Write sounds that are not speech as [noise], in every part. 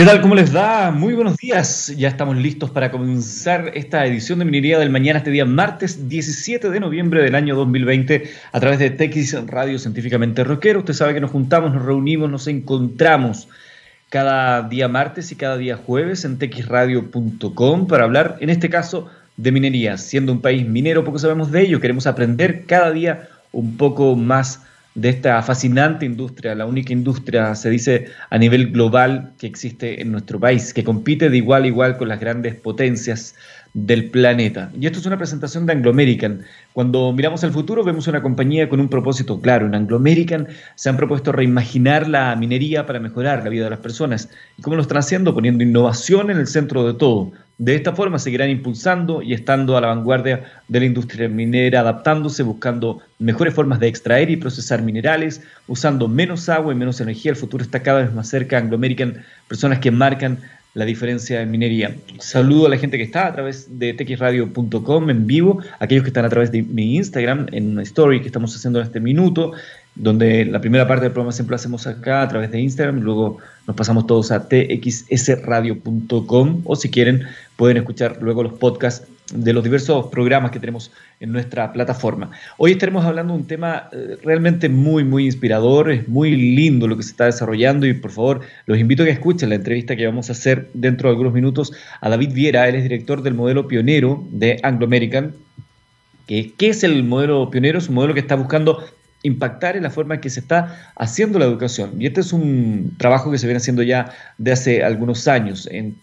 ¿Qué tal? ¿Cómo les da? Muy buenos días. Ya estamos listos para comenzar esta edición de Minería del Mañana, este día martes 17 de noviembre del año 2020, a través de TX Radio Científicamente Rockero. Usted sabe que nos juntamos, nos reunimos, nos encontramos cada día martes y cada día jueves en txradio.com para hablar, en este caso, de minería. Siendo un país minero, poco sabemos de ello, queremos aprender cada día un poco más de esta fascinante industria, la única industria, se dice, a nivel global que existe en nuestro país, que compite de igual a igual con las grandes potencias del planeta. Y esto es una presentación de Anglo American. Cuando miramos al futuro vemos una compañía con un propósito claro. En Anglo American se han propuesto reimaginar la minería para mejorar la vida de las personas. ¿Y cómo lo están haciendo? Poniendo innovación en el centro de todo. De esta forma seguirán impulsando y estando a la vanguardia de la industria minera, adaptándose, buscando mejores formas de extraer y procesar minerales, usando menos agua y menos energía. El futuro está cada vez más cerca. Anglo American, personas que marcan la diferencia en minería. Saludo a la gente que está a través de texradio.com en vivo, aquellos que están a través de mi Instagram en story que estamos haciendo en este minuto, donde la primera parte del programa siempre lo hacemos acá a través de Instagram, luego nos pasamos todos a txsradio.com o si quieren pueden escuchar luego los podcasts de los diversos programas que tenemos en nuestra plataforma. Hoy estaremos hablando de un tema eh, realmente muy, muy inspirador, es muy lindo lo que se está desarrollando y por favor los invito a que escuchen la entrevista que vamos a hacer dentro de algunos minutos a David Viera, él es director del modelo pionero de Anglo American. ¿Qué es el modelo pionero? Es un modelo que está buscando impactar en la forma en que se está haciendo la educación. Y este es un trabajo que se viene haciendo ya de hace algunos años, en,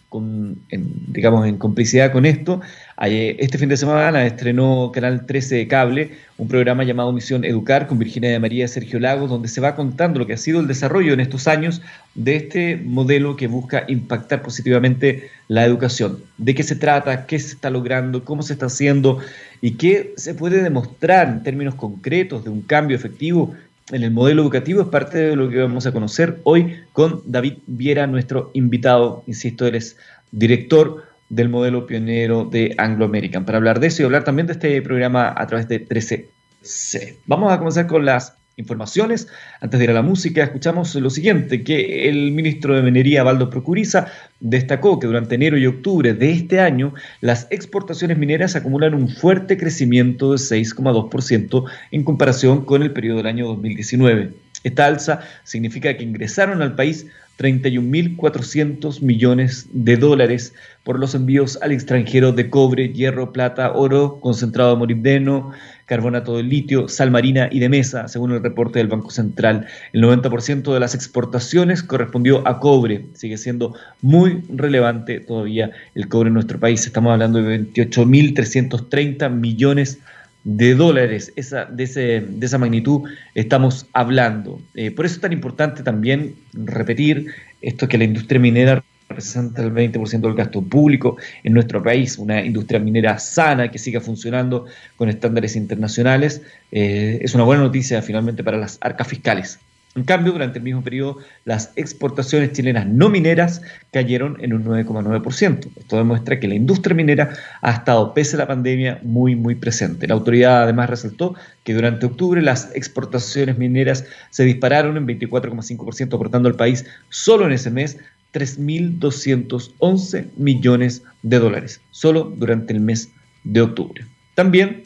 digamos, en complicidad con esto. Este fin de semana estrenó Canal 13 de Cable un programa llamado Misión Educar con Virginia de María Sergio Lagos, donde se va contando lo que ha sido el desarrollo en estos años de este modelo que busca impactar positivamente la educación. ¿De qué se trata? ¿Qué se está logrando? ¿Cómo se está haciendo? ¿Y qué se puede demostrar en términos concretos de un cambio efectivo en el modelo educativo? Es parte de lo que vamos a conocer hoy con David Viera, nuestro invitado. Insisto, él es director del modelo pionero de Anglo American. Para hablar de eso y hablar también de este programa a través de 13C. Vamos a comenzar con las informaciones. Antes de ir a la música, escuchamos lo siguiente, que el ministro de Minería, Valdo Procuriza, destacó que durante enero y octubre de este año, las exportaciones mineras acumulan un fuerte crecimiento de 6,2% en comparación con el periodo del año 2019. Esta alza significa que ingresaron al país 31.400 millones de dólares por los envíos al extranjero de cobre, hierro, plata, oro, concentrado de molibdeno, carbonato de litio, sal marina y de mesa, según el reporte del Banco Central. El 90% de las exportaciones correspondió a cobre. Sigue siendo muy relevante todavía el cobre en nuestro país. Estamos hablando de 28.330 millones de de dólares, esa, de, ese, de, esa magnitud estamos hablando. Eh, por eso es tan importante también repetir esto que la industria minera representa el 20% del gasto público en nuestro país, una industria minera sana que siga funcionando con estándares internacionales, eh, es una buena noticia finalmente para las arcas fiscales. En cambio, durante el mismo periodo, las exportaciones chilenas no mineras cayeron en un 9,9%. Esto demuestra que la industria minera ha estado, pese a la pandemia, muy, muy presente. La autoridad además resaltó que durante octubre las exportaciones mineras se dispararon en 24,5%, aportando al país solo en ese mes 3.211 millones de dólares, solo durante el mes de octubre. También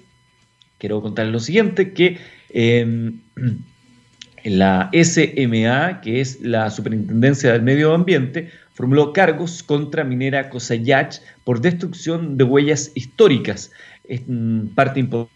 quiero contarles lo siguiente, que... Em, [clears throat] la SMA, que es la Superintendencia del Medio Ambiente, formuló cargos contra Minera Cosayach por destrucción de huellas históricas. Es parte importante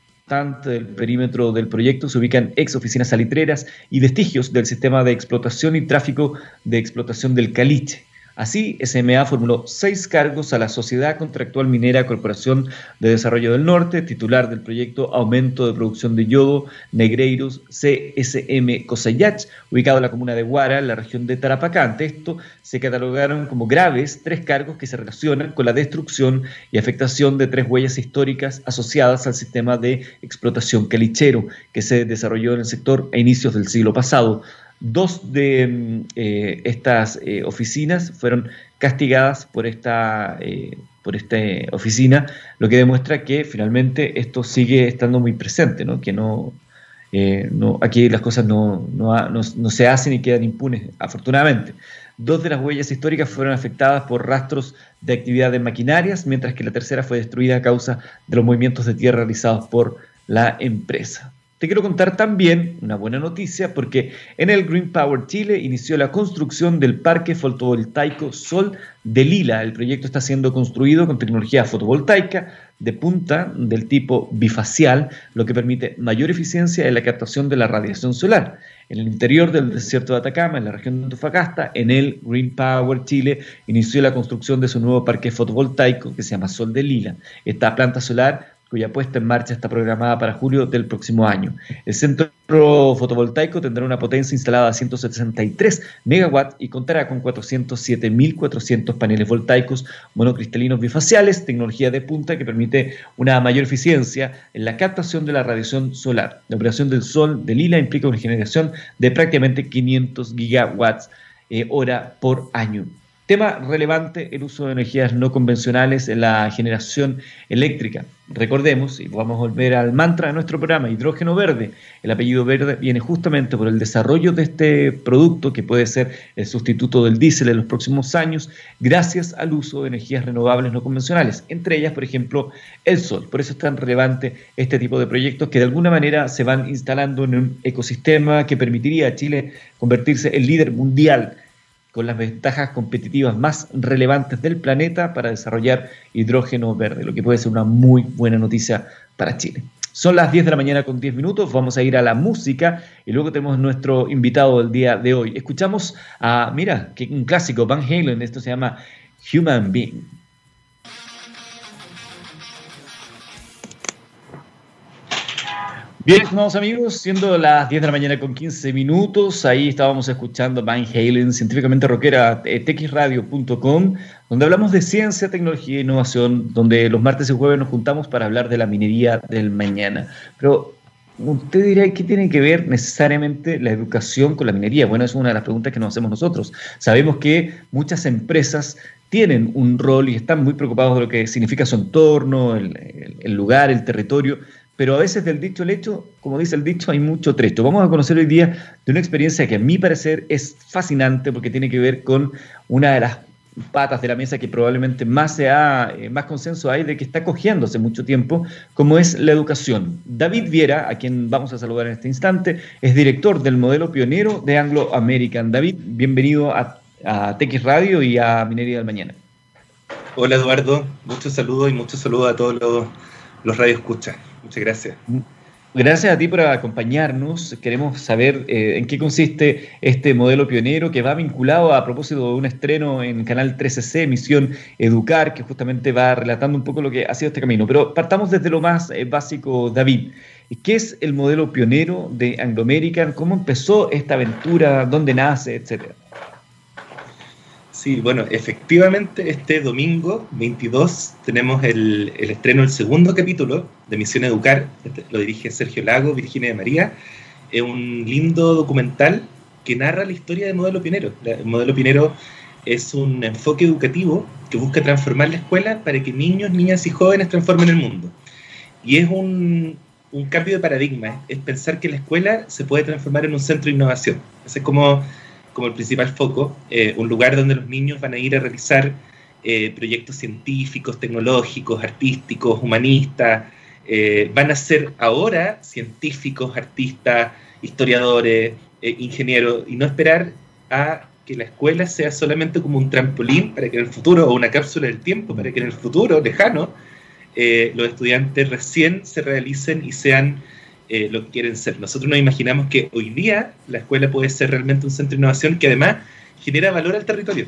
del perímetro del proyecto se ubican ex oficinas salitreras y vestigios del sistema de explotación y tráfico de explotación del caliche. Así, SMA formuló seis cargos a la Sociedad Contractual Minera Corporación de Desarrollo del Norte, titular del proyecto Aumento de Producción de Yodo Negreiros CSM Cosayach, ubicado en la comuna de Guara, en la región de Tarapacá. Ante esto, se catalogaron como graves tres cargos que se relacionan con la destrucción y afectación de tres huellas históricas asociadas al sistema de explotación calichero que se desarrolló en el sector a inicios del siglo pasado. Dos de mm, eh, estas eh, oficinas fueron castigadas por esta, eh, por esta oficina, lo que demuestra que finalmente esto sigue estando muy presente, ¿no? que no, no aquí las cosas no, no, no, se hacen y quedan impunes, afortunadamente. Dos de las huellas históricas fueron afectadas por rastros de actividad de maquinarias, mientras que la tercera fue destruida a causa de los movimientos de tierra realizados por la empresa. Te quiero contar también una buena noticia porque en el Green Power Chile inició la construcción del parque fotovoltaico Sol de Lila. El proyecto está siendo construido con tecnología fotovoltaica de punta del tipo bifacial, lo que permite mayor eficiencia en la captación de la radiación solar. En el interior del desierto de Atacama, en la región de Antofagasta, en el Green Power Chile inició la construcción de su nuevo parque fotovoltaico que se llama Sol de Lila. Esta planta solar cuya puesta en marcha está programada para julio del próximo año. El centro fotovoltaico tendrá una potencia instalada de 163 megawatts y contará con 407.400 paneles voltaicos monocristalinos bifaciales, tecnología de punta que permite una mayor eficiencia en la captación de la radiación solar. La operación del sol de Lila implica una generación de prácticamente 500 gigawatts eh, hora por año. Tema relevante, el uso de energías no convencionales en la generación eléctrica. Recordemos, y vamos a volver al mantra de nuestro programa, hidrógeno verde. El apellido verde viene justamente por el desarrollo de este producto que puede ser el sustituto del diésel en los próximos años, gracias al uso de energías renovables no convencionales, entre ellas, por ejemplo, el sol. Por eso es tan relevante este tipo de proyectos que de alguna manera se van instalando en un ecosistema que permitiría a Chile convertirse en líder mundial con las ventajas competitivas más relevantes del planeta para desarrollar hidrógeno verde, lo que puede ser una muy buena noticia para Chile. Son las 10 de la mañana con 10 minutos, vamos a ir a la música y luego tenemos nuestro invitado del día de hoy. Escuchamos a, mira, que un clásico, Van Halen, esto se llama Human Being. Bien, estimados amigos, siendo las 10 de la mañana con 15 minutos, ahí estábamos escuchando Van Halen, científicamente rockera, eh, txradio.com, donde hablamos de ciencia, tecnología e innovación, donde los martes y jueves nos juntamos para hablar de la minería del mañana. Pero usted dirá, ¿qué tiene que ver necesariamente la educación con la minería? Bueno, es una de las preguntas que nos hacemos nosotros. Sabemos que muchas empresas tienen un rol y están muy preocupados de lo que significa su entorno, el lugar, el territorio, pero a veces del dicho al hecho, como dice el dicho, hay mucho trecho. Vamos a conocer hoy día de una experiencia que a mi parecer es fascinante porque tiene que ver con una de las patas de la mesa que probablemente más sea, eh, más consenso hay de que está cogiendo hace mucho tiempo, como es la educación. David Viera, a quien vamos a saludar en este instante, es director del modelo pionero de Anglo American. David, bienvenido a, a TX Radio y a Minería del Mañana. Hola Eduardo, muchos saludos y muchos saludos a todos los, los radioescuchas. Muchas gracias. Gracias a ti por acompañarnos. Queremos saber eh, en qué consiste este modelo pionero que va vinculado a propósito de un estreno en Canal 13C, Misión Educar, que justamente va relatando un poco lo que ha sido este camino. Pero partamos desde lo más eh, básico, David. ¿Qué es el modelo pionero de Anglo American? ¿Cómo empezó esta aventura? ¿Dónde nace? Etcétera. Sí, bueno, efectivamente este domingo 22 tenemos el, estreno del segundo capítulo de Misión Educar, este lo dirige Sergio Lago, Virginia de María, es un lindo documental que narra la historia del modelo Pinero. El modelo Pinero es un enfoque educativo que busca transformar la escuela para que niños, niñas y jóvenes transformen el mundo. Y es un, un cambio de paradigma, es pensar que la escuela se puede transformar en un centro de innovación. es como como el principal foco, eh, un lugar donde los niños van a ir a realizar eh, proyectos científicos, tecnológicos, artísticos, humanistas, eh, van a ser ahora científicos, artistas, historiadores, ingenieros, y no esperar a que la escuela sea solamente como un trampolín para que en el futuro, o una cápsula del tiempo, para que en el futuro lejano, los estudiantes recién se realicen y sean eh, lo que quieren ser. Nosotros nos imaginamos que hoy día la escuela puede ser realmente un centro de innovación que además genera valor al territorio,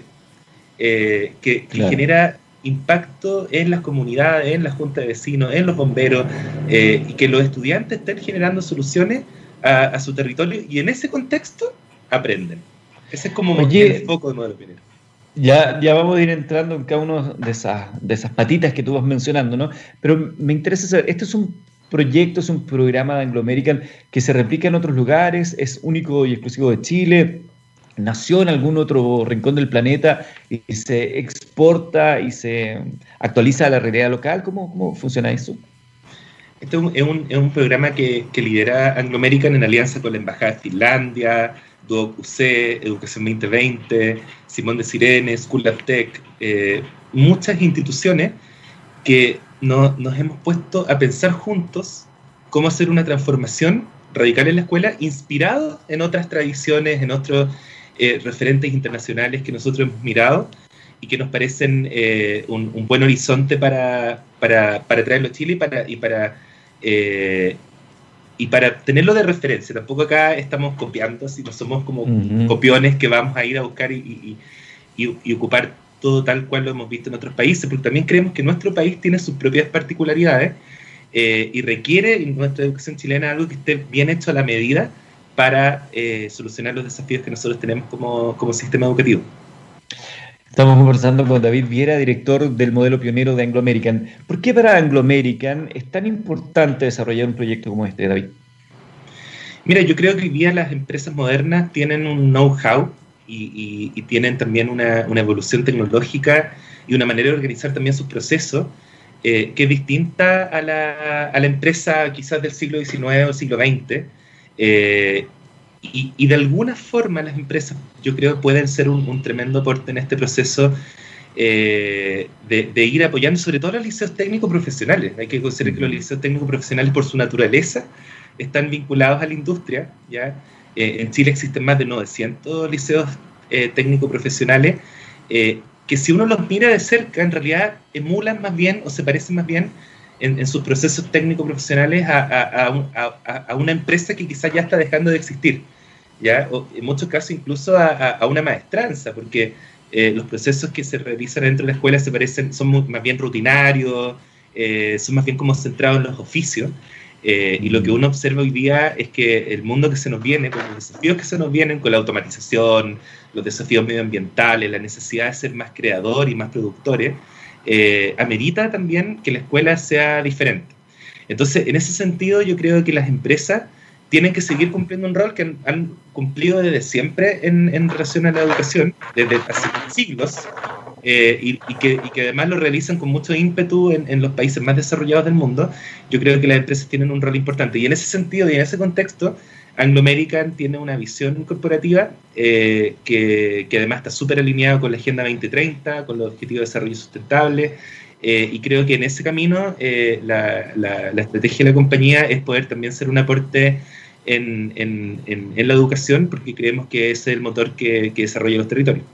eh, que, genera impacto en las comunidades, en la junta de vecinos, en los bomberos, eh, y que los estudiantes estén generando soluciones a, su territorio y en ese contexto aprenden. Ese es como el foco de modelo pionero. Ya, ya vamos a ir entrando en cada una de esas, de esas patitas que tú vas mencionando, ¿no? Pero me interesa saber, ¿esto es un proyecto, es un programa de Anglo American que se replica en otros lugares, es único y exclusivo de Chile, nació en algún otro rincón del planeta y se exporta y se actualiza a la realidad local. ¿Cómo, cómo funciona eso? Este es un, es un programa que, que, lidera Anglo American en alianza con la Embajada de Finlandia, Duoc UC, Educación 2020, Simón de Sirene, School of Tech, eh, muchas instituciones que nos hemos puesto a pensar juntos cómo hacer una transformación radical en la escuela, inspirado en otras tradiciones, en otros eh, referentes internacionales que nosotros hemos mirado y que nos parecen eh, un, buen horizonte para, para, para, traerlo a Chile y para, y para, eh, y para tenerlo de referencia. Tampoco acá estamos copiando, así no somos como copiones que vamos a ir a buscar y, y, ocupar todo tal cual lo hemos visto en otros países, porque también creemos que nuestro país tiene sus propias particularidades eh, y requiere en nuestra educación chilena algo que esté bien hecho a la medida para solucionar los desafíos que nosotros tenemos como, como sistema educativo. Estamos conversando con David Viera, director del modelo pionero de Anglo American. ¿Por qué para Anglo American es tan importante desarrollar un proyecto como este, David? Mira, yo creo que hoy día las empresas modernas tienen un know-how y, tienen también una, evolución tecnológica y una manera de organizar también sus procesos eh, que es distinta a la, empresa quizás del siglo XIX o siglo XX. Eh, y, de alguna forma las empresas, yo creo, pueden ser un, tremendo aporte en este proceso eh, de, ir apoyando sobre todo a los liceos técnicos profesionales. Hay que considerar que los liceos técnicos profesionales, por su naturaleza, están vinculados a la industria. ¿ya? Eh, en Chile existen más de 900 liceos eh, técnicos profesionales que si uno los mira de cerca, en realidad emulan más bien o se parecen más bien en, sus procesos técnicos profesionales a, a, una empresa que quizás ya está dejando de existir. ¿ya? en muchos casos incluso a, una maestranza, porque eh, los procesos que se realizan dentro de la escuela se parecen, son más bien rutinarios, eh, son más bien como centrados en los oficios. Eh, y lo que uno observa hoy día es que el mundo que se nos viene, con los desafíos que se nos vienen, con la automatización, los desafíos medioambientales, la necesidad de ser más creador y más productores, amerita también que la escuela sea diferente. Entonces, en ese sentido, yo creo que las empresas tienen que seguir cumpliendo un rol que han, cumplido desde siempre en, en, relación a la educación, desde hace siglos, eh, y, que, y, que, además lo realizan con mucho ímpetu en, en, los países más desarrollados del mundo, yo creo que las empresas tienen un rol importante. Y en ese sentido y en ese contexto, Anglo American tiene una visión corporativa eh, que, que, además está súper alineada con la Agenda 2030, con los Objetivos de Desarrollo Sustentable, eh, y creo que en ese camino la, la, la, estrategia de la compañía es poder también ser un aporte en, en, en, la educación porque creemos que es el motor que, que desarrolla los territorios.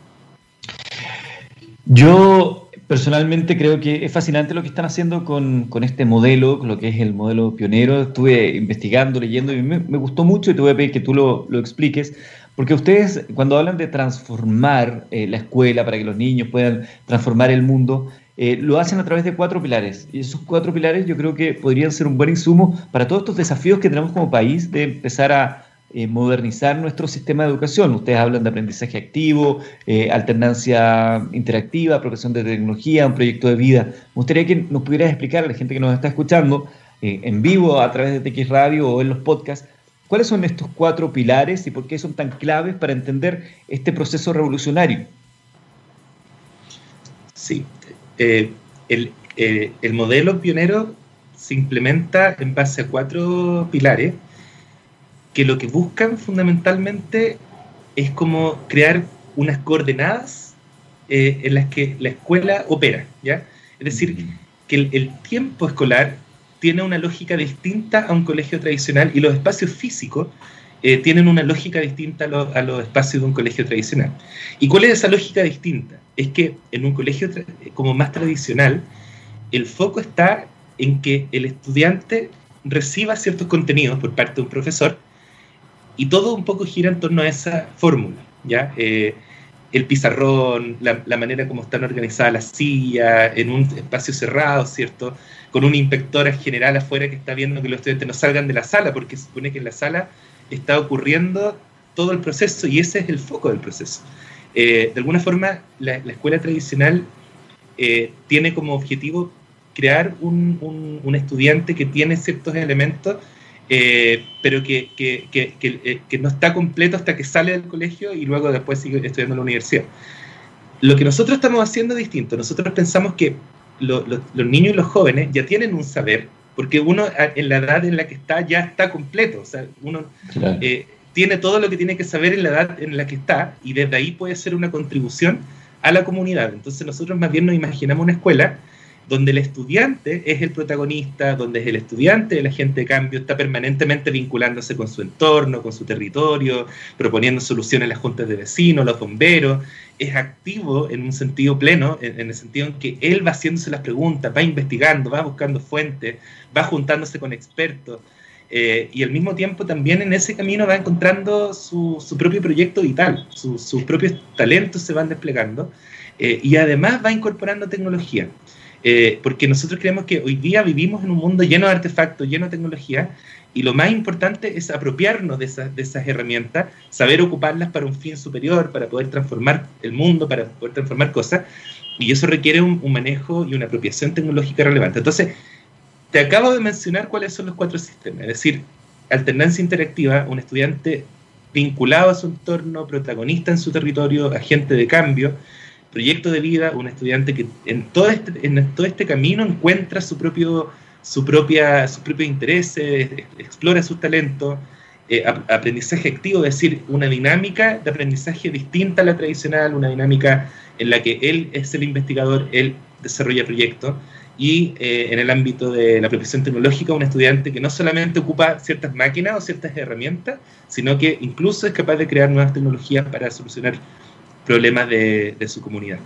Yo personalmente creo que es fascinante lo que están haciendo con, con, este modelo, con lo que es el modelo pionero. Estuve investigando, leyendo y me, me gustó mucho y te voy a pedir que tú lo, lo expliques, porque ustedes cuando hablan de transformar eh, la escuela para que los niños puedan transformar el mundo, eh, lo hacen a través de cuatro pilares. Y esos cuatro pilares yo creo que podrían ser un buen insumo para todos estos desafíos que tenemos como país de empezar a eh, modernizar nuestro sistema de educación. Ustedes hablan de aprendizaje activo, eh, alternancia interactiva, profesión de tecnología, un proyecto de vida. Me gustaría que nos pudieras explicar a la gente que nos está escuchando en vivo a través de TX Radio o en los podcasts, cuáles son estos cuatro pilares y por qué son tan claves para entender este proceso revolucionario. Sí, eh, eh, el, modelo pionero se implementa en base a cuatro pilares que lo que buscan fundamentalmente es como crear unas coordenadas eh, en las que la escuela opera, ¿ya? Es decir, que el, tiempo escolar tiene una lógica distinta a un colegio tradicional y los espacios físicos tienen una lógica distinta a, a, los espacios de un colegio tradicional. ¿Y cuál es esa lógica distinta? es que en un colegio como más tradicional, el foco está en que el estudiante reciba ciertos contenidos por parte de un profesor y todo un poco gira en torno a esa fórmula, ¿ya? Eh, el pizarrón, la, manera como están organizadas las sillas, en un espacio cerrado, ¿cierto? Con una inspectora general afuera que está viendo que los estudiantes no salgan de la sala, porque se supone que en la sala está ocurriendo todo el proceso y ese es el foco del proceso. Eh, de alguna forma, la, escuela tradicional eh, tiene como objetivo crear un, estudiante que tiene ciertos elementos, eh, pero que, no está completo hasta que sale del colegio y luego después sigue estudiando en la universidad. Lo que nosotros estamos haciendo es distinto. Nosotros pensamos que los niños y los jóvenes ya tienen un saber, porque uno en la edad en la que está ya está completo. O sea, uno tiene todo lo que tiene que saber en la edad en la que está y desde ahí puede ser una contribución a la comunidad. Entonces nosotros más bien nos imaginamos una escuela donde el estudiante es el protagonista, donde es el estudiante el agente de cambio, está permanentemente vinculándose con su entorno, con su territorio, proponiendo soluciones a las juntas de vecinos, los bomberos, es activo en un sentido pleno, en, el sentido en que él va haciéndose las preguntas, va investigando, va buscando fuentes, va juntándose con expertos. Eh, y al mismo tiempo también en ese camino va encontrando su, propio proyecto vital, sus propios talentos se van desplegando eh, y además va incorporando tecnología. Eh, porque nosotros creemos que hoy día vivimos en un mundo lleno de artefactos, lleno de tecnología, y lo más importante es apropiarnos de esas, de esas herramientas, saber ocuparlas para un fin superior, para poder transformar el mundo, para poder transformar cosas, y eso requiere un, manejo y una apropiación tecnológica relevante. Entonces, te acabo de mencionar cuáles son los cuatro sistemas, es decir, alternancia interactiva, un estudiante vinculado a su entorno, protagonista en su territorio, agente de cambio, proyecto de vida, un estudiante que en todo este, en todo este camino encuentra su propio, su propia, sus propios intereses, explora sus talentos, eh, aprendizaje activo, es decir, una dinámica de aprendizaje distinta a la tradicional, una dinámica en la que él es el investigador, él desarrolla proyectos, y eh, en el ámbito de la profesión tecnológica, un estudiante que no solamente ocupa ciertas máquinas o ciertas herramientas, sino que incluso es capaz de crear nuevas tecnologías para solucionar problemas de, su comunidad.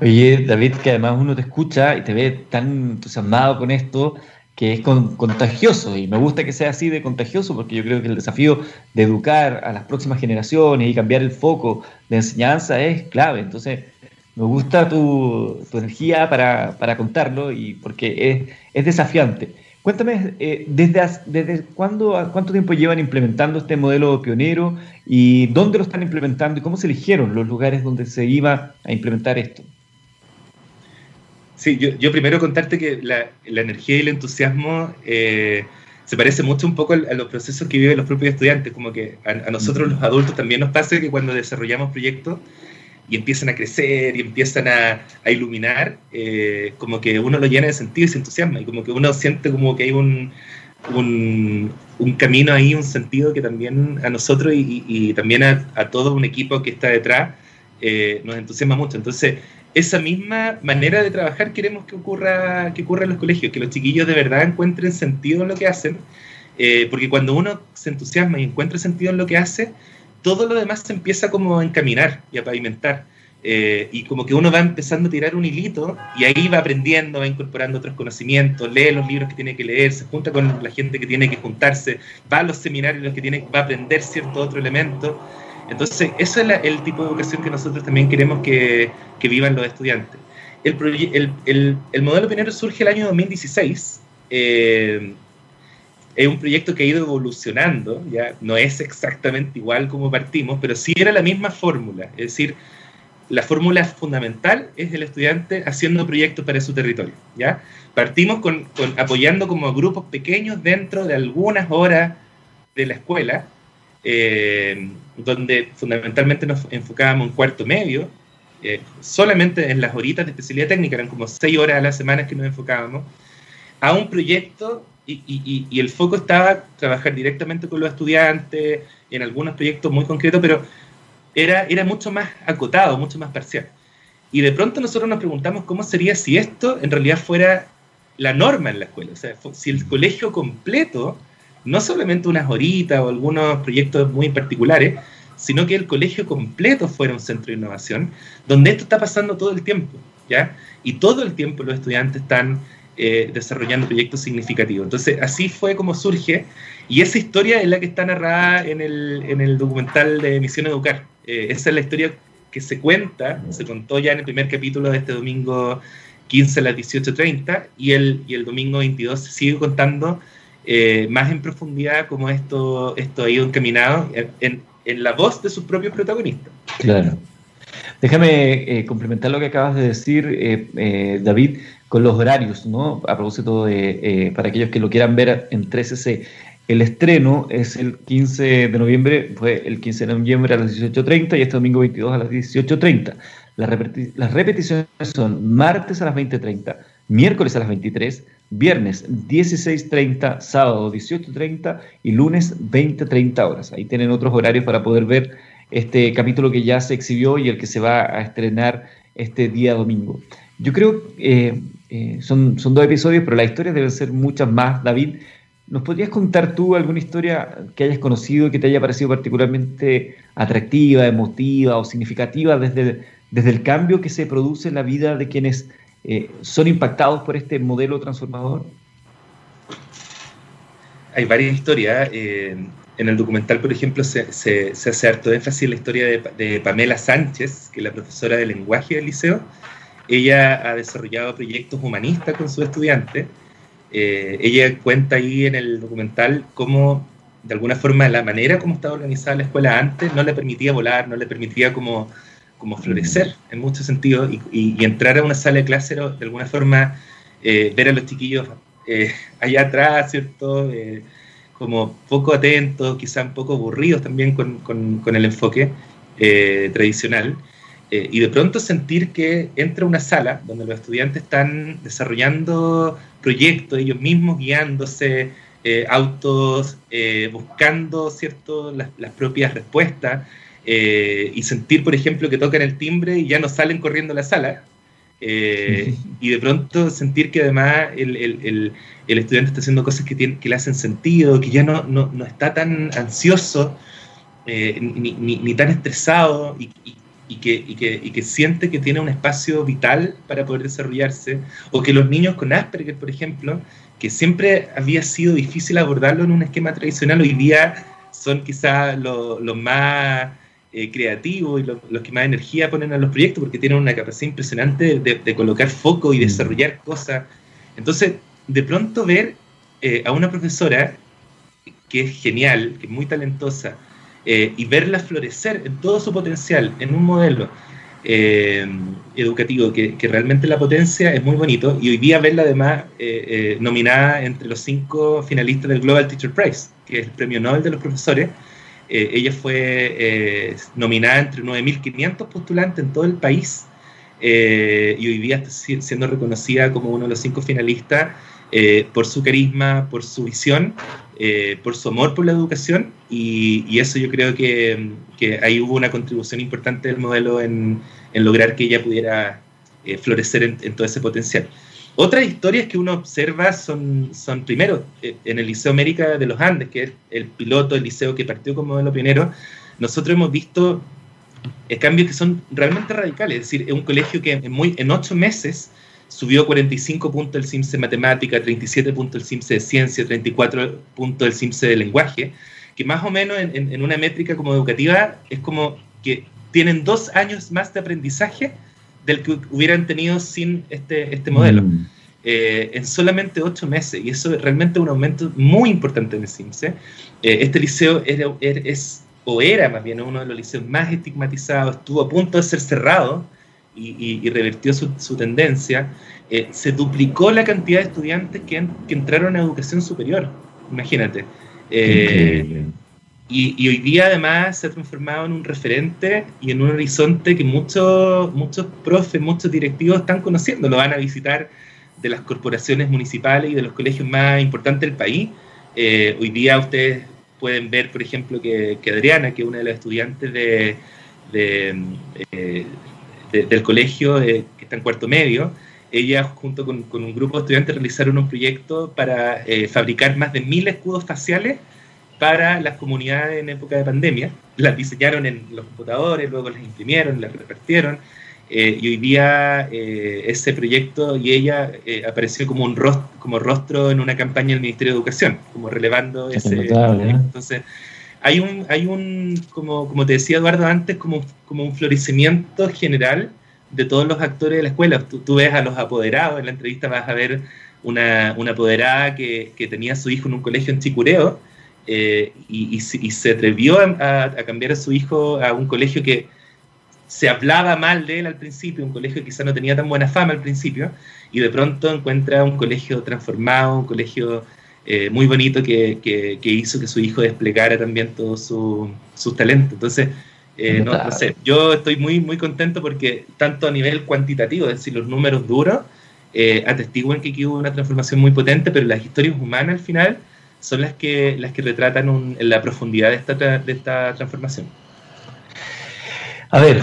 Oye, David, que además uno te escucha y te ve tan entusiasmado con esto que es contagioso y me gusta que sea así de contagioso porque yo creo que el desafío de educar a las próximas generaciones y cambiar el foco de enseñanza es clave. Entonces, me gusta tu, energía para, contarlo y porque es, es desafiante. Cuéntame, eh, ¿desde, desde cuándo, cuánto tiempo llevan implementando este modelo pionero y dónde lo están implementando y cómo se eligieron los lugares donde se iba a implementar esto? Sí, yo, primero contarte que la, energía y el entusiasmo eh, se parece mucho un poco a, los procesos que viven los propios estudiantes, como que a, a nosotros los adultos también nos pasa que cuando desarrollamos proyectos, y empiezan a crecer y empiezan a, a iluminar, eh, como que uno lo llena de sentido y se entusiasma, y como que uno siente como que hay un, un, un camino ahí, un sentido que también a nosotros y, y también a, a, todo un equipo que está detrás eh, nos entusiasma mucho. Entonces, esa misma manera de trabajar queremos que ocurra, que ocurra en los colegios, que los chiquillos de verdad encuentren sentido en lo que hacen, eh, porque cuando uno se entusiasma y encuentra sentido en lo que hace, todo lo demás se empieza como a encaminar y a pavimentar. Eh, y como que uno va empezando a tirar un hilito y ahí va aprendiendo, va incorporando otros conocimientos, lee los libros que tiene que leer, se junta con la gente que tiene que juntarse, va a los seminarios los que tiene, va a aprender cierto otro elemento. Entonces, eso es el tipo de educación que nosotros también queremos que, vivan los estudiantes. El, el, el, el, modelo pionero surge el año 2016. Eh, es un proyecto que ha ido evolucionando, ya no es exactamente igual como partimos, pero sí era la misma fórmula, es decir, la fórmula fundamental es el estudiante haciendo proyectos para su territorio, ¿ya? Partimos con, apoyando como grupos pequeños dentro de algunas horas de la escuela, eh, donde fundamentalmente nos enfocábamos en cuarto medio, eh, solamente en las horitas de especialidad técnica, eran como seis horas a la semana que nos enfocábamos, a un proyecto y, el foco estaba trabajar directamente con los estudiantes en algunos proyectos muy concretos, pero era, era mucho más acotado, mucho más parcial. Y de pronto nosotros nos preguntamos cómo sería si esto en realidad fuera la norma en la escuela, o sea, si el colegio completo, no solamente unas horitas o algunos proyectos muy particulares, sino que el colegio completo fuera un centro de innovación, donde esto está pasando todo el tiempo, ¿ya? Y todo el tiempo los estudiantes están eh, desarrollando proyectos significativos. Entonces, así fue como surge, y esa historia es la que está narrada en el, en el documental de Misión Educar. Eh, esa es la historia que se cuenta, se contó ya en el primer capítulo de este domingo 15 a las 18.30, y el, y el domingo 22 se sigue contando eh, más en profundidad cómo esto, esto ha ido encaminado en, en la voz de sus propios protagonistas. Claro. Déjame complementar lo que acabas de decir, David, con los horarios, ¿no? A propósito de, eh, para aquellos que lo quieran ver en 13C, el estreno es el 15 de noviembre, fue el 15 de noviembre a las 18.30 y este domingo 22 a las 18.30. Las, las repeticiones son martes a las 20.30, miércoles a las 23, viernes 16.30, sábado 18.30 y lunes 20.30 horas. Ahí tienen otros horarios para poder ver este capítulo que ya se exhibió y el que se va a estrenar este día domingo. Yo creo que eh, eh, son, son dos episodios, pero la historia debe ser muchas más. David, ¿nos podrías contar tú alguna historia que hayas conocido que te haya parecido particularmente atractiva, emotiva o significativa desde, desde el cambio que se produce en la vida de quienes eh, son impactados por este modelo transformador? Hay varias historias. En el documental, por ejemplo, se, hace harto énfasis en la historia de, Pamela Sánchez, que es la profesora de lenguaje del liceo. Ella ha desarrollado proyectos humanistas con sus estudiantes. Eh, ella cuenta ahí en el documental cómo, de alguna forma, la manera como estaba organizada la escuela antes no le permitía volar, no le permitía como como florecer en muchos sentidos y, entrar a una sala de clase de alguna forma eh, ver a los chiquillos eh, allá atrás, ¿cierto? Eh, como poco atentos, quizá un poco aburridos también con, con, el enfoque tradicional. y de pronto sentir que entra una sala donde los estudiantes están desarrollando proyectos, ellos mismos guiándose, autos, buscando ¿cierto? Las, las propias respuestas, eh, y sentir, por ejemplo, que tocan el timbre y ya no salen corriendo a la sala. Eh, y de pronto sentir que además el, el, el, estudiante está haciendo cosas que, que le hacen sentido, que ya no, no, no está tan ansioso eh, ni, ni, ni, tan estresado y, y, que, y, que, y, que, siente que tiene un espacio vital para poder desarrollarse. O que los niños con Asperger, por ejemplo, que siempre había sido difícil abordarlo en un esquema tradicional, hoy día son quizás los lo más eh, creativos y los que más energía ponen a los proyectos porque tienen una capacidad impresionante de, colocar foco y mm. desarrollar cosas. Entonces, de pronto ver eh, a una profesora que es genial, que es muy talentosa, eh, y verla florecer en todo su potencial en un modelo educativo que, que, realmente la potencia es muy bonito, y hoy día verla además nominada entre los cinco finalistas del Global Teacher Prize, que es el premio Nobel de los profesores, eh, ella fue eh, nominada entre 9.500 postulantes en todo el país eh, y hoy día está siendo reconocida como uno de los cinco finalistas por su carisma, por su visión, por su amor por la educación y, eso yo creo que, ahí hubo una contribución importante del modelo en, lograr que ella pudiera florecer en todo ese potencial. Otras historias que uno observa son, son primero, eh, en el Liceo América de los Andes, que es el piloto del liceo que partió como modelo pionero, nosotros hemos visto eh, cambios que son realmente radicales. Es decir, es un colegio que en, muy, en ocho meses subió 45 puntos el CIMSE de matemática, 37 puntos el CIMSE de ciencia, 34 puntos el CIMSE de lenguaje, que más o menos en, en una métrica como educativa es como que tienen dos años más de aprendizaje del que hubieran tenido sin este, este modelo. Mm. Eh, en solamente ocho meses, y eso es realmente un aumento muy importante en el CIMSE. Eh, este liceo era, es, o era más bien uno de los liceos más estigmatizados, estuvo a punto de ser cerrado y, revertió su, su tendencia. Eh, se duplicó la cantidad de estudiantes que, que entraron a educación superior, imagínate. Y, hoy día además se ha transformado en un referente y en un horizonte que muchos, muchos profes, muchos directivos están conociendo, lo van a visitar de las corporaciones municipales y de los colegios más importantes del país. Eh, hoy día ustedes pueden ver, por ejemplo, que, Adriana, que es una de las estudiantes de, eh, del colegio eh, que está en cuarto medio, ella junto con, con, un grupo de estudiantes realizaron un proyecto para fabricar más de mil escudos faciales para las comunidades en época de pandemia. Las diseñaron en los computadores, luego las imprimieron, las repartieron. Eh, y hoy día eh, ese proyecto y ella eh, apareció como un rostro, como rostro en una campaña del Ministerio de Educación, como relevando ese. Entonces, hay un, hay un como, como te decía Eduardo antes, como, como un florecimiento general de todos los actores de la escuela. Tú, tú ves a los apoderados, en la entrevista vas a ver una, una apoderada que, que tenía a su hijo en un colegio en Chicureo eh, y, se atrevió a, cambiar a su hijo a un colegio que se hablaba mal de él al principio, un colegio que quizá no tenía tan buena fama al principio, y de pronto encuentra un colegio transformado, un colegio eh, muy bonito que, que, hizo que su hijo desplegara también todos sus su talentos. Entonces, eh, no, sé, yo estoy muy, muy contento porque tanto a nivel cuantitativo, es decir, los números duros, eh, atestiguan que aquí hubo una transformación muy potente, pero las historias humanas al final son las que, las que retratan la profundidad de esta, de esta transformación. A ver,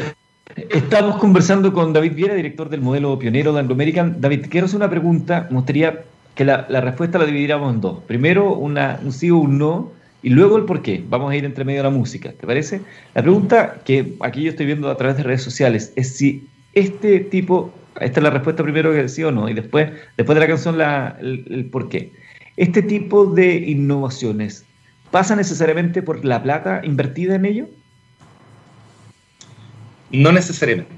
estamos conversando con David Viera, director del modelo pionero de Anglo American. David, quiero hacer una pregunta. Me gustaría que la, respuesta la dividiéramos en dos. Primero, una, un sí o un no, y luego el por qué. Vamos a ir entre medio de la música, ¿te parece? La pregunta que aquí yo estoy viendo a través de redes sociales es si este tipo esta es la respuesta primero que sí o no, y después, después de la canción la, el, por qué. ¿Este tipo de innovaciones pasa necesariamente por la plata invertida en ello? No necesariamente.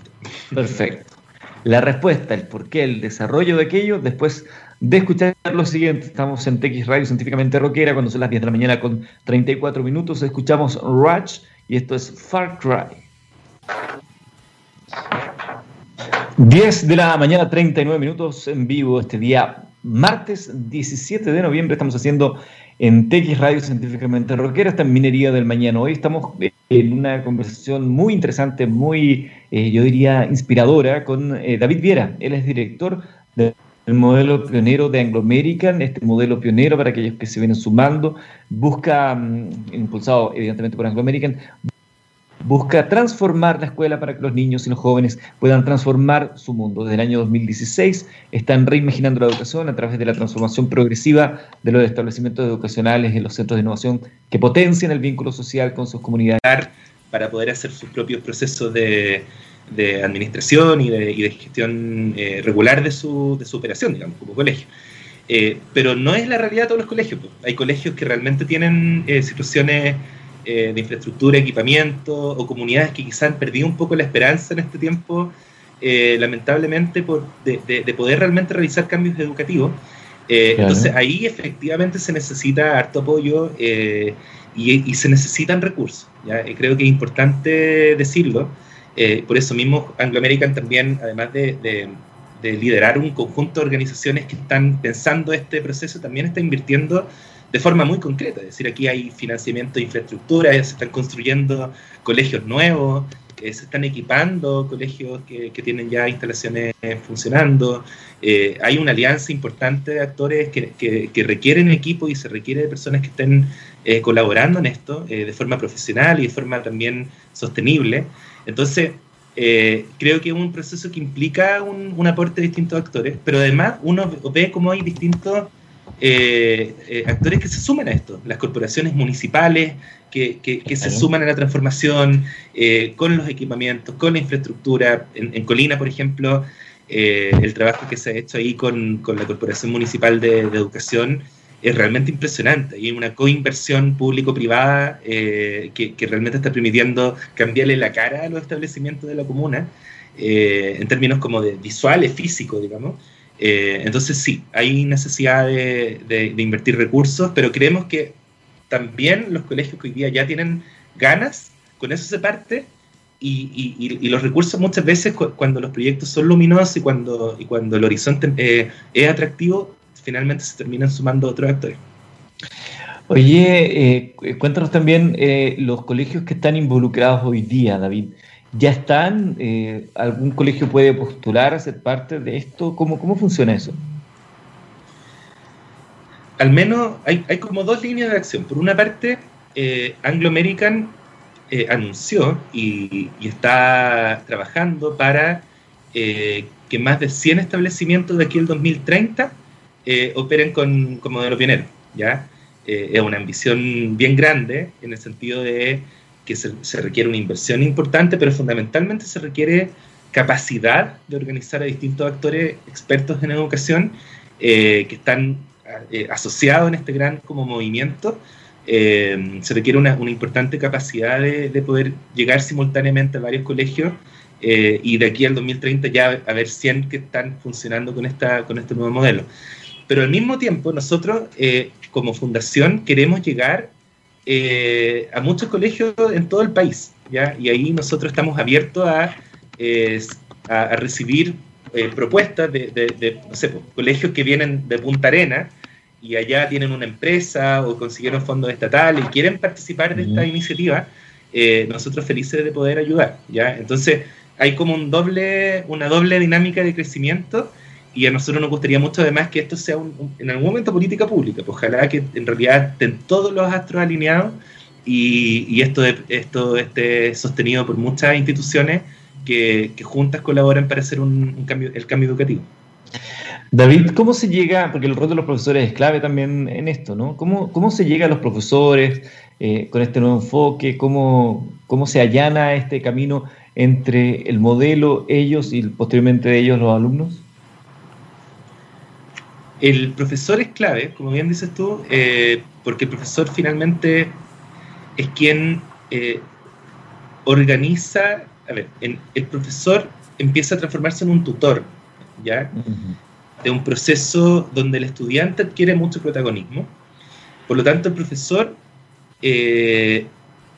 Perfecto. La respuesta, el por qué, el desarrollo de aquello, después de escuchar lo siguiente, estamos en TX Radio Científicamente Rockera, cuando son las 10 de la mañana con 34 minutos, escuchamos Ratch y esto es Far Cry. 10 de la mañana, 39 minutos en vivo este día, martes 17 de noviembre. Estamos haciendo en TX Radio Científicamente Rockera, esta Minería del Mañana. Hoy estamos en una conversación muy interesante, muy, eh, yo diría, inspiradora con eh, David Viera. Él es director del modelo pionero de Anglo American, este modelo pionero para aquellos que se vienen sumando, busca, mm, impulsado evidentemente por Anglo American, busca transformar la escuela para que los niños y los jóvenes puedan transformar su mundo. Desde el año 2016 están reimaginando la educación a través de la transformación progresiva de los establecimientos educacionales en los centros de innovación que potencian el vínculo social con sus comunidades. Para poder hacer sus propios procesos de, administración y de, gestión eh, regular de su, de su operación, digamos, como colegio. Eh, pero no es la realidad de todos los colegios. Hay colegios que realmente tienen eh, situaciones eh, de infraestructura, equipamiento o comunidades que quizás han perdido un poco la esperanza en este tiempo, eh, lamentablemente, por, de, poder realmente realizar cambios educativos. Eh, entonces ahí efectivamente se necesita harto apoyo y, se necesitan recursos. ¿ya? creo que es importante decirlo. por eso mismo Anglo American también, además de, de liderar un conjunto de organizaciones que están pensando este proceso, también está invirtiendo de forma muy concreta. Es decir, aquí hay financiamiento de infraestructura, se están construyendo colegios nuevos, se están equipando colegios que, tienen ya instalaciones funcionando. Eh, hay una alianza importante de actores que, requieren equipo y se requiere de personas que estén eh, colaborando en esto eh, de forma profesional y de forma también sostenible. Entonces, creo que es un proceso que implica un, un aporte de distintos actores, pero además uno ve cómo hay distintos eh, eh, actores que se suman a esto, las corporaciones municipales que, se suman a la transformación eh, con los equipamientos, con la infraestructura. En, Colina, por ejemplo, el trabajo que se ha hecho ahí con, la Corporación Municipal de, Educación es realmente impresionante. Hay una coinversión público-privada que, realmente está permitiendo cambiarle la cara a los establecimientos de la comuna, en términos como de visuales, físicos, digamos. Eh, entonces sí, hay necesidad de, invertir recursos, pero creemos que también los colegios que hoy día ya tienen ganas, con eso se parte, y, los recursos muchas veces cuando los proyectos son luminosos y cuando, y cuando el horizonte eh, es atractivo, finalmente se terminan sumando otros actores. Oye, eh, cuéntanos también los colegios que están involucrados hoy día, David. ¿Ya están? Eh, ¿Algún colegio puede postular a ser parte de esto? ¿Cómo, cómo funciona eso? Al menos hay, hay como dos líneas de acción. Por una parte, eh, Anglo American eh, anunció y, está trabajando para que más de 100 establecimientos de aquí al 2030 operen con, con modelo pionero. ¿ya? es una ambición bien grande en el sentido de se, requiere una inversión importante, pero fundamentalmente se requiere capacidad de organizar a distintos actores expertos en educación eh, que están eh, asociados en este gran como movimiento. Eh, se requiere una, importante capacidad de, poder llegar simultáneamente a varios colegios y de aquí al 2030 ya haber 100 que están funcionando con, esta, con este nuevo modelo. Pero al mismo tiempo nosotros como fundación queremos llegar eh, a muchos colegios en todo el país, ¿ya? Y ahí nosotros estamos abiertos a, a, recibir eh, propuestas de, no sé, pues, colegios que vienen de Punta Arena y allá tienen una empresa o consiguieron fondos estatales y quieren participar de esta iniciativa, eh, nosotros felices de poder ayudar, ¿ya? Entonces hay como un doble, una doble dinámica de crecimiento y a nosotros nos gustaría mucho además que esto sea en algún momento política pública. Pues ojalá que en realidad estén todos los astros alineados y, esto, esto esté sostenido por muchas instituciones que, juntas colaboran para hacer un, cambio, el cambio educativo. David, ¿cómo se llega, porque el rol de los profesores es clave también en esto, ¿no? ¿Cómo, cómo se llega a los profesores eh, con este nuevo enfoque? ¿Cómo, ¿Cómo se allana este camino entre el modelo, ellos y posteriormente ellos los alumnos? El profesor es clave, como bien dices tú, eh, porque el profesor finalmente es quien eh, organiza, a ver, el profesor empieza a transformarse en un tutor, ¿ya? De un proceso donde el estudiante adquiere mucho protagonismo. Por lo tanto, el profesor eh,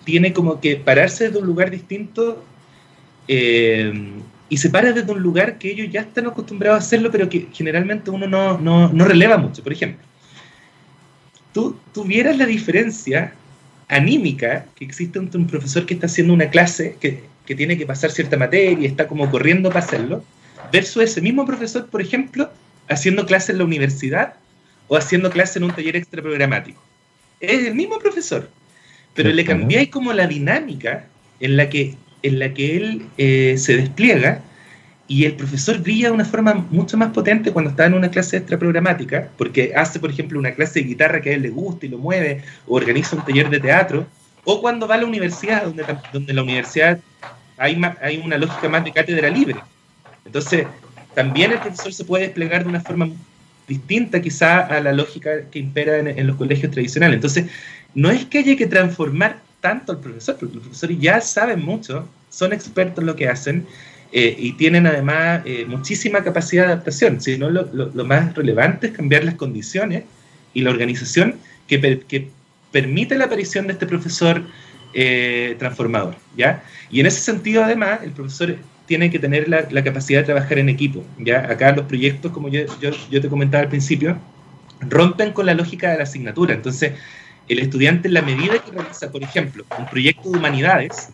tiene como que pararse desde un lugar distinto y se para desde un lugar que ellos ya están acostumbrados a hacerlo, pero que generalmente uno no, no, no releva mucho. Por ejemplo, tú, tuvieras la diferencia anímica que existe entre un profesor que está haciendo una clase, que, que tiene que pasar cierta materia y está como corriendo para hacerlo, versus ese mismo profesor, por ejemplo, haciendo clase en la universidad o haciendo clase en un taller extra programático. Es el mismo profesor, pero le cambiáis como la dinámica en la que en la que él eh, se despliega y el profesor brilla de una forma mucho más potente cuando está en una clase extra programática, porque hace, por ejemplo, una clase de guitarra que a él le gusta y lo mueve, o organiza un taller de teatro, o cuando va a la universidad, donde, donde la universidad hay, hay una lógica más de cátedra libre. Entonces, también el profesor se puede desplegar de una forma distinta quizá a la lógica que impera en, en los colegios tradicionales. Entonces, no es que haya que transformar tanto al profesor, porque los profesores ya saben mucho, son expertos en lo que hacen eh, y tienen además eh, muchísima capacidad de adaptación, sino lo, lo, más relevante es cambiar las condiciones y la organización que, que permite la aparición de este profesor eh, transformador. ¿ya? Y en ese sentido, además, el profesor tiene que tener la, la, capacidad de trabajar en equipo. ¿ya? Acá los proyectos, como yo, yo, yo te comentaba al principio, rompen con la lógica de la asignatura. Entonces, el estudiante en la medida que realiza, por ejemplo, un proyecto de humanidades,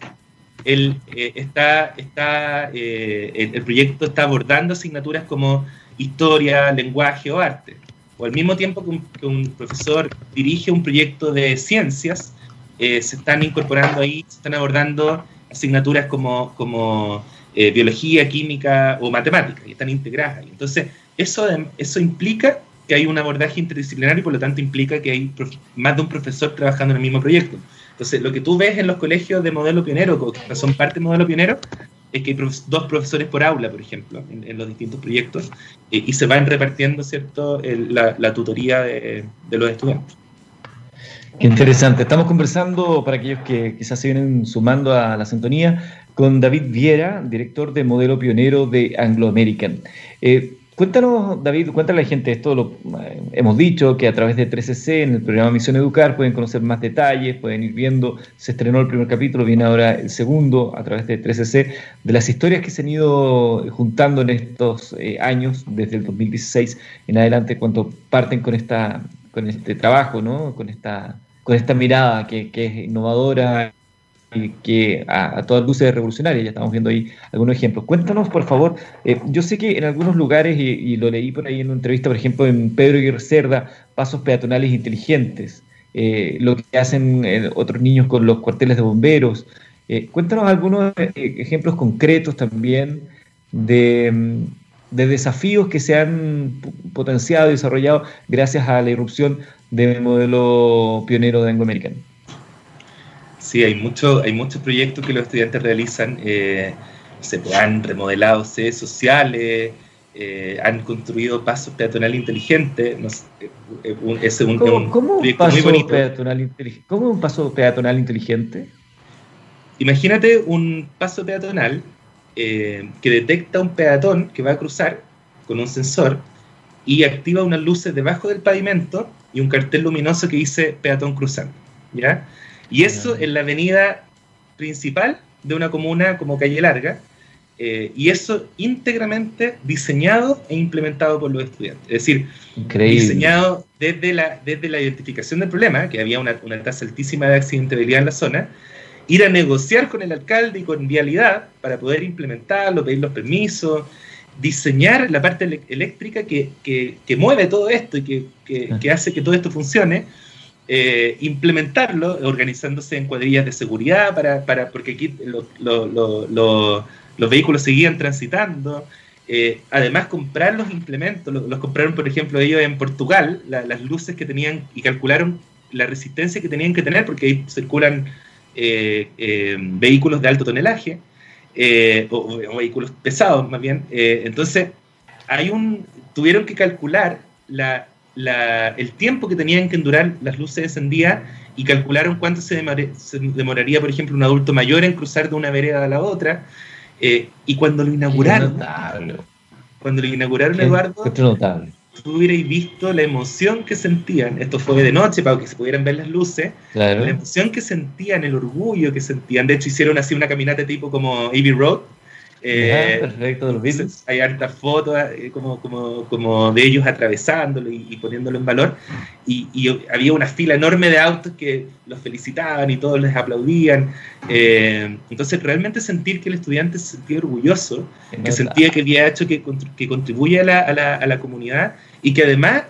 el, eh, está, está, eh, el, proyecto está abordando asignaturas como historia, lenguaje o arte. O al mismo tiempo que un, profesor dirige un proyecto de ciencias, eh, se están incorporando ahí, se están abordando asignaturas como, como biología, química o matemáticas, y están integradas ahí. Entonces, eso, eso implica que hay un abordaje interdisciplinario y por lo tanto implica que hay más de un profesor trabajando en el mismo proyecto. Entonces, lo que tú ves en los colegios de modelo pionero, que son parte del modelo pionero, es que hay dos profesores por aula, por ejemplo, en, los distintos proyectos, eh, y se van repartiendo, ¿cierto?, la, tutoría de, de los estudiantes. Qué interesante. Estamos conversando, para aquellos que quizás se vienen sumando a la sintonía, con David Viera, director de modelo pionero de Anglo American. Eh, Cuéntanos, David, cuéntale a la gente esto. Lo, eh, hemos dicho que a través de 3CC, en el programa Misión Educar, pueden conocer más detalles, pueden ir viendo. Se estrenó el primer capítulo, viene ahora el segundo a través de 3CC, de las historias que se han ido juntando en estos eh, años, desde el 2016 en adelante, cuando parten con, esta, con este trabajo, ¿no? con, esta, con esta mirada que, que es innovadora que a, todas luces es revolucionaria, ya estamos viendo ahí algunos ejemplos. Cuéntanos, por favor, eh, yo sé que en algunos lugares, y, lo leí por ahí en una entrevista, por ejemplo, en Pedro y Cerda, pasos peatonales inteligentes, eh, lo que hacen eh, otros niños con los cuarteles de bomberos. cuéntanos algunos ejemplos concretos también de, de, desafíos que se han potenciado y desarrollado gracias a la irrupción del modelo pionero de Anglo American. Sí, hay, mucho, hay muchos proyectos que los estudiantes realizan. Eh, se han remodelado sedes sociales, eh, han construido pasos peatonales inteligentes. No sé, eh, es un, ¿Cómo, un, paso muy bonito. Peatonal ¿Cómo un paso peatonal inteligente? Imagínate un paso peatonal que detecta un peatón que va a cruzar con un sensor y activa unas luces debajo del pavimento y un cartel luminoso que dice peatón cruzando. ¿ya? Y eso en la avenida principal de una comuna como Calle Larga, eh, y eso íntegramente diseñado e implementado por los estudiantes. Es decir, diseñado desde la, desde la identificación del problema, que había una, una, tasa altísima de accidentabilidad en la zona, ir a negociar con el alcalde y con vialidad para poder implementarlo, pedir los permisos, diseñar la parte eléctrica que, mueve todo esto y que, hace que todo esto funcione, eh, implementarlo, organizándose en cuadrillas de seguridad, para, para porque aquí los vehículos seguían transitando. Eh, además, comprar los implementos, los, compraron, por ejemplo, ellos en Portugal, las luces que tenían y calcularon la resistencia que tenían que tener, porque ahí circulan eh, vehículos de alto tonelaje. Eh, o, vehículos pesados más bien. Entonces, hay un, tuvieron que calcular la, el tiempo que tenían que durar las luces encendidas y calcularon cuánto se, demoraría, por ejemplo, un adulto mayor en cruzar de una vereda a la otra. Eh, y cuando lo inauguraron, cuando lo inauguraron, Eduardo, tú hubierais visto la emoción que sentían, esto fue de noche para que se pudieran ver las luces, la emoción que sentían, el orgullo que sentían, de hecho hicieron así una caminata tipo como Abbey Road, eh, perfecto, los Hay hartas fotos eh, como, como, como, de ellos atravesándolo y, poniéndolo en valor. Y, había una fila enorme de autos que los felicitaban y todos les aplaudían. Eh, entonces, realmente sentir que el estudiante se sentía orgulloso, que sentía que había hecho que, que contribuye a la, a, la, a la comunidad y que además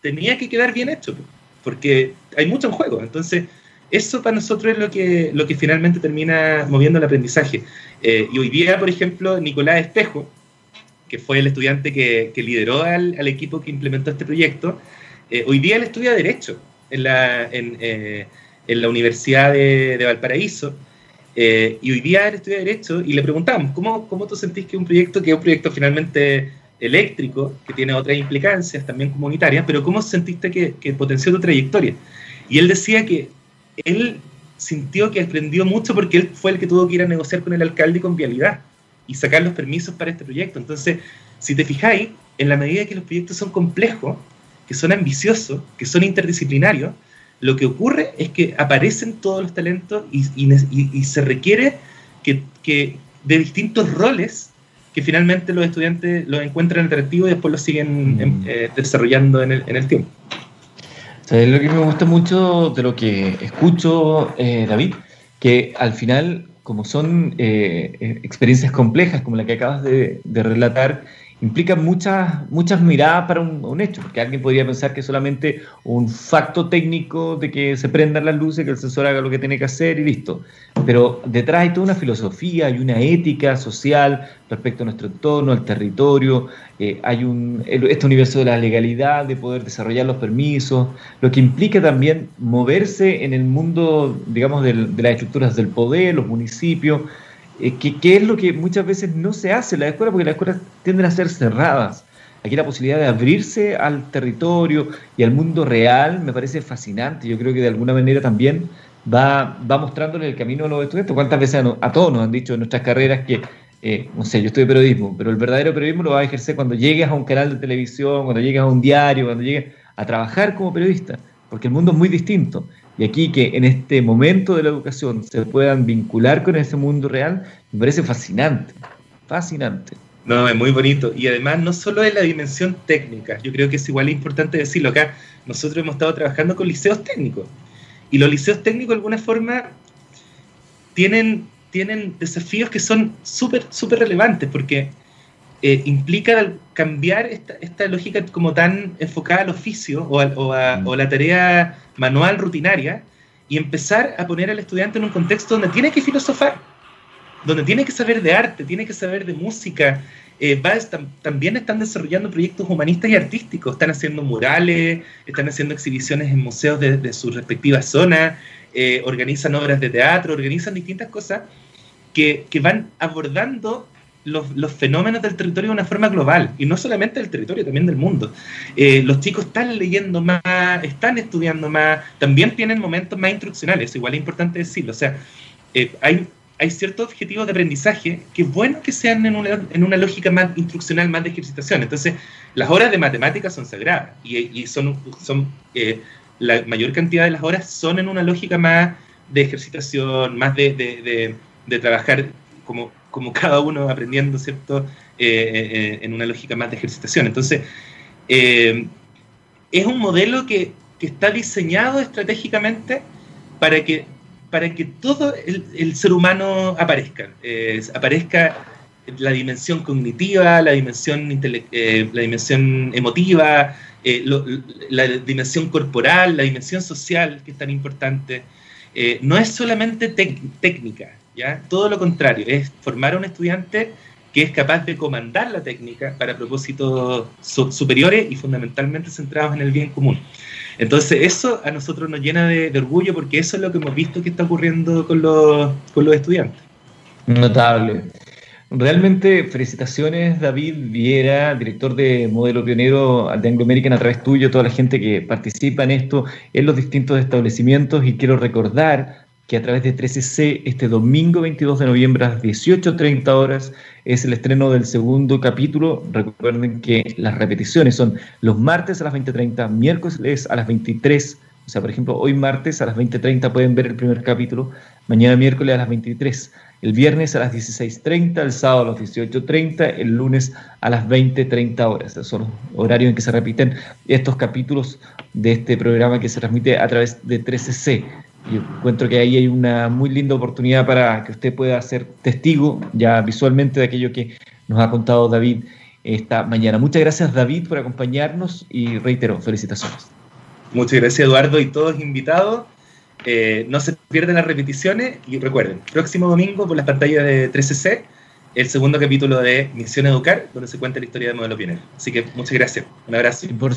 tenía que quedar bien hecho, porque hay mucho en juego. Entonces, eso para nosotros es lo que, lo que finalmente termina moviendo el aprendizaje. Eh, y hoy día, por ejemplo, Nicolás Espejo, que fue el estudiante que, lideró al, equipo que implementó este proyecto, eh, hoy día él estudia Derecho en la, en, eh, la Universidad de, Valparaíso. y hoy día él estudia Derecho y le preguntamos, ¿cómo, ¿cómo tú sentís que un proyecto, que es un proyecto finalmente eléctrico, que tiene otras implicancias también comunitarias, pero cómo sentiste que, que potenció tu trayectoria? Y él decía que él sintió que aprendió mucho porque él fue el que tuvo que ir a negociar con el alcalde y con Vialidad y sacar los permisos para este proyecto. Entonces, si te fijáis, en la medida que los proyectos son complejos, que son ambiciosos, que son interdisciplinarios, lo que ocurre es que aparecen todos los talentos y, se requiere que, de distintos roles que finalmente los estudiantes los encuentran atractivos y después los siguen em, mm. eh, desarrollando en el tiempo lo que me gusta mucho de lo que escucho, eh, David? Que al final, como son eh, experiencias complejas como la que acabas de relatar, implica muchas, muchas miradas para un, hecho, porque alguien podría pensar que solamente un facto técnico de que se prendan las luces, que el sensor haga lo que tiene que hacer y listo. Pero detrás hay toda una filosofía, hay una ética social respecto a nuestro entorno, al territorio, eh, hay un, este universo de la legalidad, de poder desarrollar los permisos, lo que implica también moverse en el mundo, digamos, de las estructuras del poder, los municipios, eh, que, es lo que muchas veces no se hace en la escuela, porque las escuelas tienden a ser cerradas. Aquí la posibilidad de abrirse al territorio y al mundo real me parece fascinante. Yo creo que de alguna manera también va, va mostrándole el camino a los estudiantes. ¿Cuántas veces a, todos nos han dicho en nuestras carreras que, eh, no sé, yo de periodismo, pero el verdadero periodismo lo vas a ejercer cuando llegues a un canal de televisión, cuando llegues a un diario, cuando llegues a trabajar como periodista, porque el mundo es muy distinto. Y aquí que en este momento de la educación se puedan vincular con ese mundo real, me parece fascinante, fascinante. No, es muy bonito. Y además no solo es la dimensión técnica, yo creo que es igual importante decirlo acá, nosotros hemos estado trabajando con liceos técnicos. Y los liceos técnicos de alguna forma tienen, tienen desafíos que son súper, súper relevantes, porque eh, implica cambiar esta, esta, lógica como tan enfocada al oficio o, o, a, mm. o la tarea manual rutinaria y empezar a poner al estudiante en un contexto donde tiene que filosofar, donde tiene que saber de arte, tiene que saber de música. Eh, también están desarrollando proyectos humanistas y artísticos, están haciendo murales, están haciendo exhibiciones en museos de, de sus respectivas zonas, eh, organizan obras de teatro, organizan distintas cosas que, que van abordando los, fenómenos del territorio de una forma global, y no solamente del territorio, también del mundo. Eh, los chicos están leyendo más, están estudiando más, también tienen momentos más instruccionales, igual es importante decirlo, o sea, eh, hay, ciertos objetivos de aprendizaje que es bueno que sean en una, en una lógica más instruccional, más de ejercitación. Entonces, las horas de matemáticas son sagradas y, son, son eh, la mayor cantidad de las horas son en una lógica más de ejercitación, más de, de trabajar como como cada uno aprendiendo, ¿cierto? Eh, eh, en una lógica más de ejercitación. Entonces, eh, es un modelo que, está diseñado estratégicamente para que, para que todo el, ser humano aparezca, aparezca la dimensión cognitiva, la dimensión, eh, la dimensión emotiva, eh, la dimensión corporal, la dimensión social, que es tan importante. Eh, no es solamente técnica, ¿ya? todo lo contrario, es formar a un estudiante que es capaz de comandar la técnica para propósitos superiores y fundamentalmente centrados en el bien común. Entonces eso a nosotros nos llena de, orgullo porque eso es lo que hemos visto que está ocurriendo con los, con los estudiantes. Notable. Realmente felicitaciones David Viera, director de Modelo Pionero de Anglo American a través tuyo, toda la gente que participa en esto, en los distintos establecimientos y quiero recordar que a través de 13C este domingo 22 de noviembre a las 18.30 horas es el estreno del segundo capítulo. Recuerden que las repeticiones son los martes a las 20.30, miércoles a las 23. O sea, por ejemplo, hoy martes a las 20.30 pueden ver el primer capítulo, mañana miércoles a las 23 el viernes a las 16.30, el sábado a las 18.30, el lunes a las 20.30 horas. Esos son los horarios en que se repiten estos capítulos de este programa que se transmite a través de 13C. Yo encuentro que ahí hay una muy linda oportunidad para que usted pueda ser testigo ya visualmente de aquello que nos ha contado David esta mañana. Muchas gracias David por acompañarnos y reitero, felicitaciones. Muchas gracias Eduardo y todos invitados. Eh, no se pierden las repeticiones y recuerden, próximo domingo por las pantallas de 13C, el segundo capítulo de Misión Educar, donde se cuenta la historia de Modelo Pionero. Así que muchas gracias. Un abrazo. Por,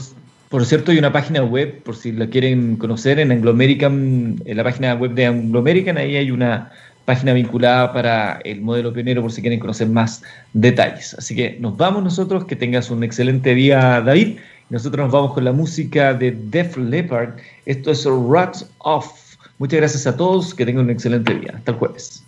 cierto, hay una página web, por si la quieren conocer, en Anglo American, en la página web de Anglo American, ahí hay una página vinculada para el modelo pionero por si quieren conocer más detalles. Así que nos vamos nosotros, que tengas un excelente día, David. Nosotros nos vamos con la música de Def Leppard. Esto es Rocks Off. Muchas gracias a todos, que tengan un excelente día. Hasta el jueves.